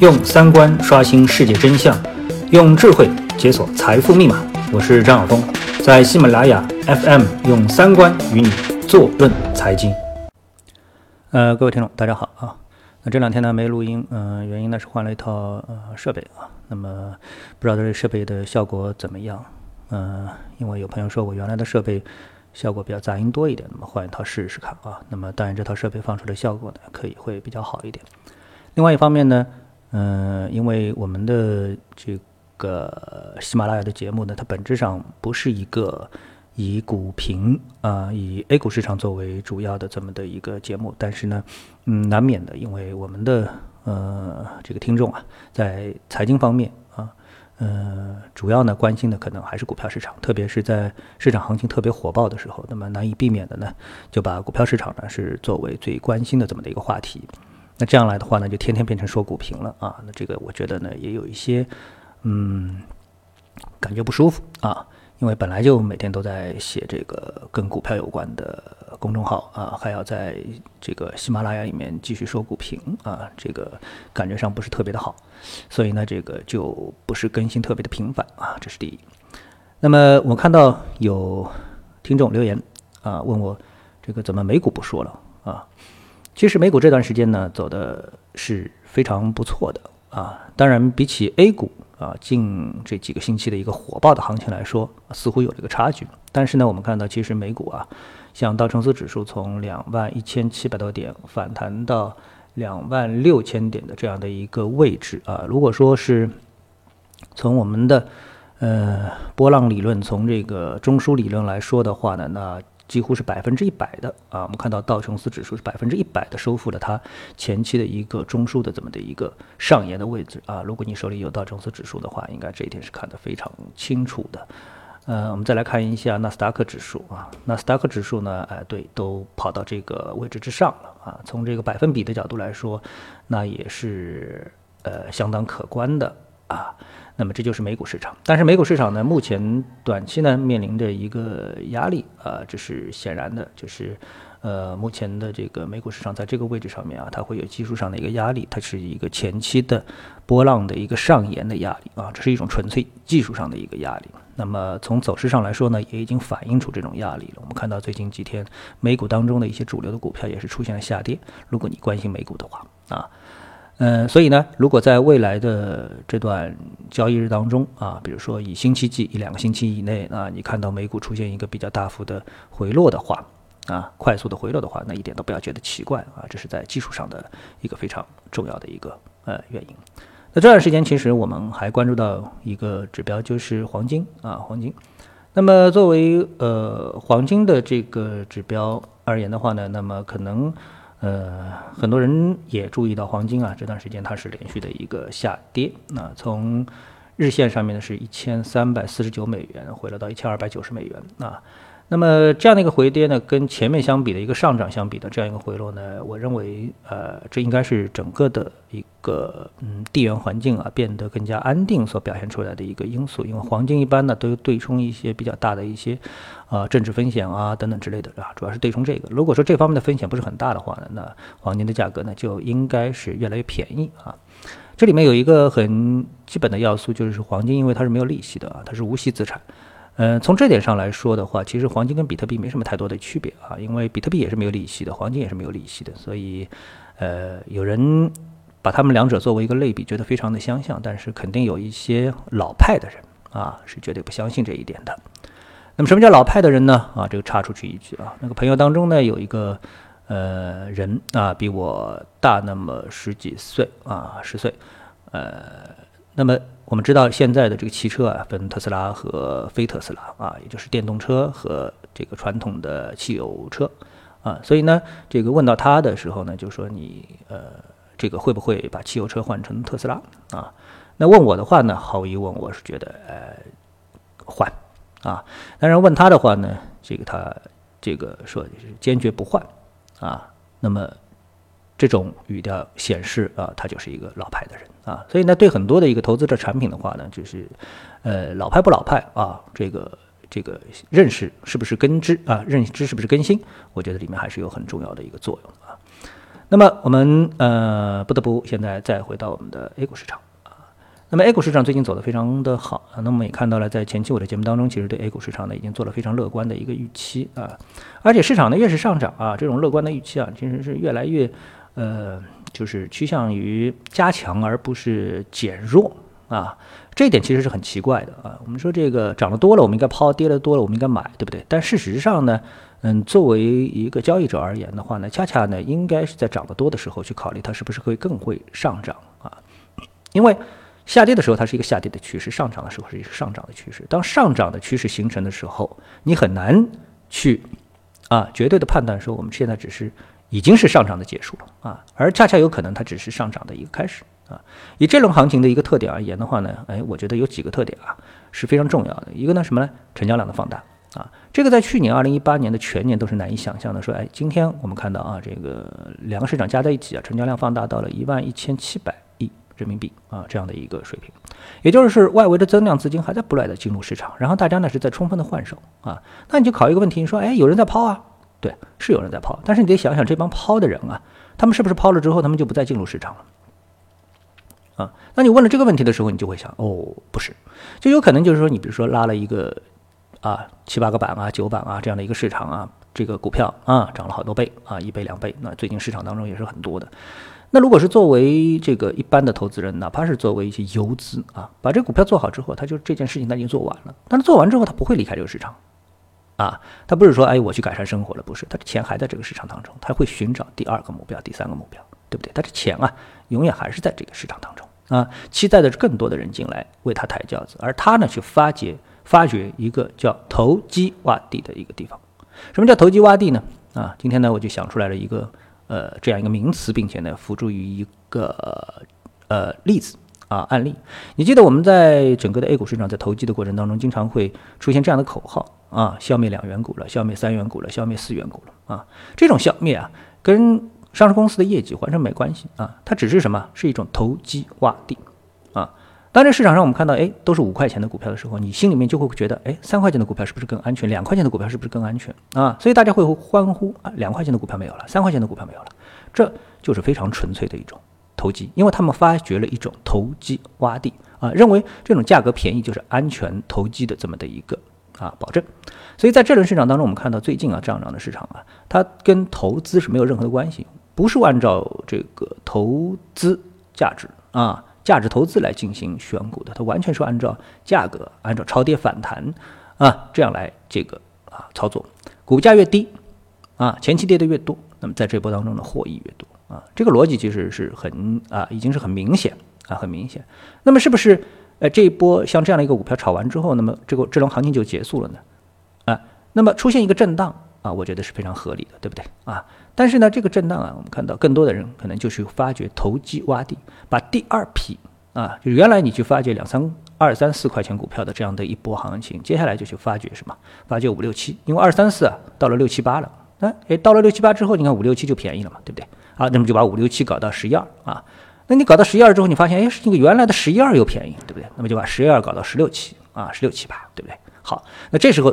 用三观刷新世界真相，用智慧解锁财富密码。我是张晓峰，在喜马拉雅 FM 用三观与你坐论财经。呃，各位听众，大家好啊。那这两天呢没录音，嗯，原因呢是换了一套呃设备啊。那么不知道这设备的效果怎么样？嗯，因为有朋友说我原来的设备效果比较杂音多一点，那么换一套试试看啊。那么当然这套设备放出的效果呢，可以会比较好一点。另外一方面呢，嗯，因为我们的这个喜马拉雅的节目呢，它本质上不是一个以股评啊，以 A 股市场作为主要的这么的一个节目，但是呢，嗯，难免的，因为我们的呃这个听众啊，在财经方面啊，呃，主要呢关心的可能还是股票市场，特别是在市场行情特别火爆的时候，那么难以避免的呢，就把股票市场呢是作为最关心的这么的一个话题。那这样来的话呢，就天天变成说股评了啊。那这个我觉得呢，也有一些，嗯，感觉不舒服啊。因为本来就每天都在写这个跟股票有关的公众号啊，还要在这个喜马拉雅里面继续说股评啊，这个感觉上不是特别的好。所以呢，这个就不是更新特别的频繁啊，这是第一。那么我看到有听众留言啊，问我这个怎么美股不说了啊？其实美股这段时间呢，走的是非常不错的啊。当然，比起 A 股啊，近这几个星期的一个火爆的行情来说，似乎有了一个差距。但是呢，我们看到，其实美股啊，像道琼斯指数从两万一千七百多点反弹到两万六千点的这样的一个位置啊，如果说是从我们的呃波浪理论，从这个中枢理论来说的话呢，那几乎是百分之一百的啊，我们看到道琼斯指数是百分之一百的收复了它前期的一个中枢的这么的一个上沿的位置啊。如果你手里有道琼斯指数的话，应该这一点是看得非常清楚的。呃，我们再来看一下纳斯达克指数啊，纳斯达克指数呢，哎，对，都跑到这个位置之上了啊。从这个百分比的角度来说，那也是呃相当可观的啊。那么这就是美股市场，但是美股市场呢，目前短期呢面临着一个压力啊，这是显然的，就是呃目前的这个美股市场在这个位置上面啊，它会有技术上的一个压力，它是一个前期的波浪的一个上沿的压力啊，这是一种纯粹技术上的一个压力。那么从走势上来说呢，也已经反映出这种压力了。我们看到最近几天美股当中的一些主流的股票也是出现了下跌。如果你关心美股的话啊。嗯，所以呢，如果在未来的这段交易日当中啊，比如说以星期计一两个星期以内啊，你看到美股出现一个比较大幅的回落的话啊，快速的回落的话，那一点都不要觉得奇怪啊，这是在技术上的一个非常重要的一个呃原因。那这段时间其实我们还关注到一个指标，就是黄金啊，黄金。那么作为呃黄金的这个指标而言的话呢，那么可能。呃，很多人也注意到黄金啊，这段时间它是连续的一个下跌。那从日线上面呢，是一千三百四十九美元，回落到一千二百九十美元啊。那么这样的一个回跌呢，跟前面相比的一个上涨相比的这样一个回落呢，我认为，呃，这应该是整个的一个嗯地缘环境啊变得更加安定所表现出来的一个因素。因为黄金一般呢都对冲一些比较大的一些啊政治风险啊等等之类的啊，主要是对冲这个。如果说这方面的风险不是很大的话呢，那黄金的价格呢就应该是越来越便宜啊。这里面有一个很基本的要素，就是黄金因为它是没有利息的啊，它是无息资产。嗯，从这点上来说的话，其实黄金跟比特币没什么太多的区别啊，因为比特币也是没有利息的，黄金也是没有利息的，所以，呃，有人把他们两者作为一个类比，觉得非常的相像，但是肯定有一些老派的人啊，是绝对不相信这一点的。那么什么叫老派的人呢？啊，这个插出去一句啊，那个朋友当中呢，有一个呃人啊，比我大那么十几岁啊，十岁，呃，那么。我们知道现在的这个汽车啊，分特斯拉和非特斯拉啊，也就是电动车和这个传统的汽油车啊。所以呢，这个问到他的时候呢，就说你呃，这个会不会把汽油车换成特斯拉啊？那问我的话呢，毫无疑问，我是觉得呃换啊。当然问他的话呢，这个他这个说坚决不换啊。那么。这种语调显示啊，他就是一个老派的人啊，所以呢，对很多的一个投资者产品的话呢，就是，呃，老派不老派啊，这个这个认识是不是根知啊，认知是不是更新？我觉得里面还是有很重要的一个作用啊。那么我们呃不得不现在再回到我们的 A 股市场啊。那么 A 股市场最近走得非常的好啊。那么也看到了，在前期我的节目当中，其实对 A 股市场呢已经做了非常乐观的一个预期啊。而且市场呢越是上涨啊，这种乐观的预期啊，其实是越来越呃就是趋向于加强而不是减弱啊。这一点其实是很奇怪的啊。我们说这个涨得多了，我们应该抛；跌得多了，我们应该买，对不对？但事实上呢？嗯，作为一个交易者而言的话呢，恰恰呢，应该是在涨得多的时候去考虑它是不是会更会上涨啊？因为下跌的时候它是一个下跌的趋势，上涨的时候是一个上涨的趋势。当上涨的趋势形成的时候，你很难去啊绝对的判断说我们现在只是已经是上涨的结束了啊，而恰恰有可能它只是上涨的一个开始啊。以这轮行情的一个特点而言的话呢，哎，我觉得有几个特点啊是非常重要的。一个呢什么呢？成交量的放大。啊，这个在去年二零一八年的全年都是难以想象的。说，哎，今天我们看到啊，这个两个市场加在一起啊，成交量放大到了一万一千七百亿人民币啊，这样的一个水平，也就是外围的增量资金还在不断的进入市场，然后大家呢是在充分的换手啊。那你就考一个问题，你说，哎，有人在抛啊？对，是有人在抛，但是你得想想这帮抛的人啊，他们是不是抛了之后，他们就不再进入市场了？啊，那你问了这个问题的时候，你就会想，哦，不是，就有可能就是说，你比如说拉了一个。啊，七八个板啊，九板啊，这样的一个市场啊，这个股票啊，涨了好多倍啊，一倍两倍。那最近市场当中也是很多的。那如果是作为这个一般的投资人，哪怕是作为一些游资啊，把这个股票做好之后，他就这件事情他已经做完了。但是做完之后，他不会离开这个市场啊，他不是说哎我去改善生活了，不是，他的钱还在这个市场当中，他会寻找第二个目标、第三个目标，对不对？他的钱啊，永远还是在这个市场当中啊，期待的更多的人进来为他抬轿子，而他呢去发掘。发掘一个叫投机洼地的一个地方，什么叫投机洼地呢？啊，今天呢我就想出来了一个呃这样一个名词，并且呢辅助于一个呃例子啊案例。你记得我们在整个的 A 股市场在投机的过程当中，经常会出现这样的口号啊：消灭两元股了，消灭三元股了，消灭四元股了啊。这种消灭啊，跟上市公司的业绩完全没关系啊，它只是什么？是一种投机洼地啊。当这市场上我们看到，哎，都是五块钱的股票的时候，你心里面就会觉得，哎，三块钱的股票是不是更安全？两块钱的股票是不是更安全啊？所以大家会欢呼啊，两块钱的股票没有了，三块钱的股票没有了，这就是非常纯粹的一种投机，因为他们发掘了一种投机洼地啊，认为这种价格便宜就是安全投机的这么的一个啊保证。所以在这轮市场当中，我们看到最近啊上涨的市场啊，它跟投资是没有任何的关系，不是按照这个投资价值啊。价值投资来进行选股的，它完全是按照价格，按照超跌反弹啊这样来这个啊操作。股价越低啊，前期跌的越多，那么在这波当中的获益越多啊。这个逻辑其实是很啊，已经是很明显啊，很明显。那么是不是呃这一波像这样的一个股票炒完之后，那么这个这轮行情就结束了呢？啊，那么出现一个震荡啊，我觉得是非常合理的，对不对啊？但是呢，这个震荡啊，我们看到更多的人可能就是发掘投机洼地，把第二批啊，就原来你去发掘两三二三四块钱股票的这样的一波行情，接下来就去发掘什么？发掘五六七，因为二三四啊到了六七八了，那哎到了六七八之后，你看五六七就便宜了嘛，对不对？啊，那么就把五六七搞到十一二啊，那你搞到十一二之后，你发现哎，这个原来的十一二又便宜，对不对？那么就把十一二搞到十六七啊，十六七八，对不对？好，那这时候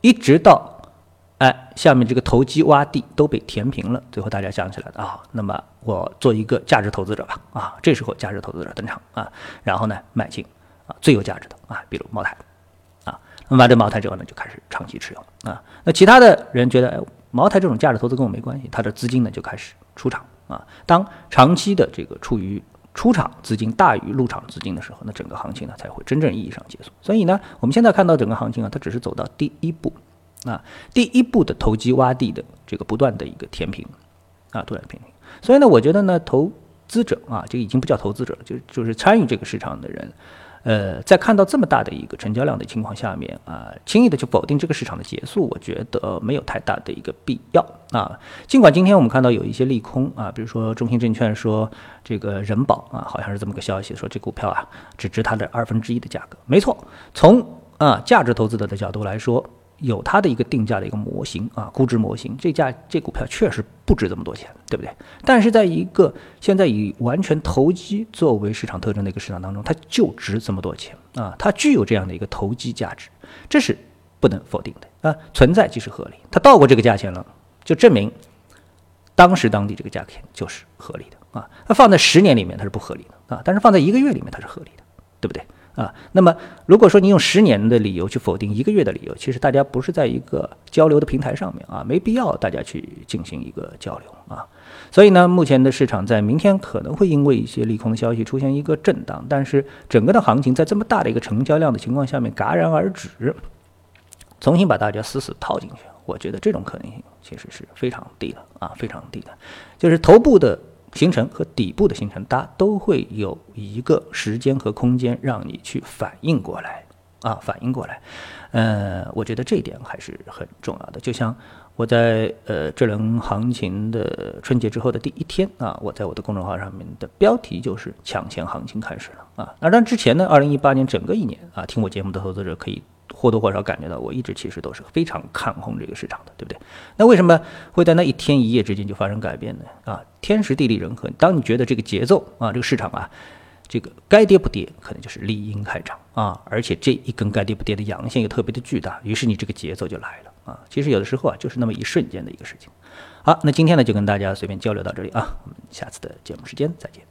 一直到。哎，下面这个投机洼地都被填平了，最后大家想起来啊，那么我做一个价值投资者吧，啊，这时候价值投资者登场啊，然后呢买进啊最有价值的啊，比如茅台啊，那么买这茅台之后呢就开始长期持有啊，那其他的人觉得哎茅台这种价值投资跟我没关系，他的资金呢就开始出场啊，当长期的这个处于出场资金大于入场资金的时候，那整个行情呢才会真正意义上结束。所以呢，我们现在看到整个行情啊，它只是走到第一步。啊，第一步的投机洼地的这个不断的一个填平，啊，不断的填平。所以呢，我觉得呢，投资者啊，就已经不叫投资者，就就是参与这个市场的人，呃，在看到这么大的一个成交量的情况下面啊，轻易的就否定这个市场的结束，我觉得没有太大的一个必要啊。尽管今天我们看到有一些利空啊，比如说中信证券说这个人保啊，好像是这么个消息，说这股票啊只值它的二分之一的价格。没错，从啊价值投资者的角度来说。有它的一个定价的一个模型啊，估值模型，这价这股票确实不值这么多钱，对不对？但是在一个现在以完全投机作为市场特征的一个市场当中，它就值这么多钱啊，它具有这样的一个投机价值，这是不能否定的啊，存在即是合理。它到过这个价钱了，就证明当时当地这个价钱就是合理的啊。那放在十年里面它是不合理的啊，但是放在一个月里面它是合理的，对不对啊？那么如果说你用十年的理由去否定一个月的理由，其实大家不是在一个交流的平台上面啊，没必要大家去进行一个交流啊。所以呢，目前的市场在明天可能会因为一些利空的消息出现一个震荡，但是整个的行情在这么大的一个成交量的情况下面戛然而止，重新把大家死死套进去，我觉得这种可能性其实是非常低的啊，非常低的。就是头部的形成和底部的形成，它都会有一个时间和空间让你去反应过来啊，反应过来。呃，我觉得这一点还是很重要的，就像。我在呃这轮行情的春节之后的第一天啊，我在我的公众号上面的标题就是“抢钱行情开始了”啊。那但之前呢，二零一八年整个一年啊，听我节目的投资者可以或多或少感觉到，我一直其实都是非常看空这个市场的，对不对？那为什么会在那一天一夜之间就发生改变呢？啊，天时地利人和，当你觉得这个节奏啊，这个市场啊，这个该跌不跌，可能就是理应开场啊，而且这一根该跌不跌的阳线又特别的巨大，于是你这个节奏就来了。啊，其实有的时候啊，就是那么一瞬间的一个事情。好，那今天呢，就跟大家随便交流到这里啊，我们下次的节目时间再见。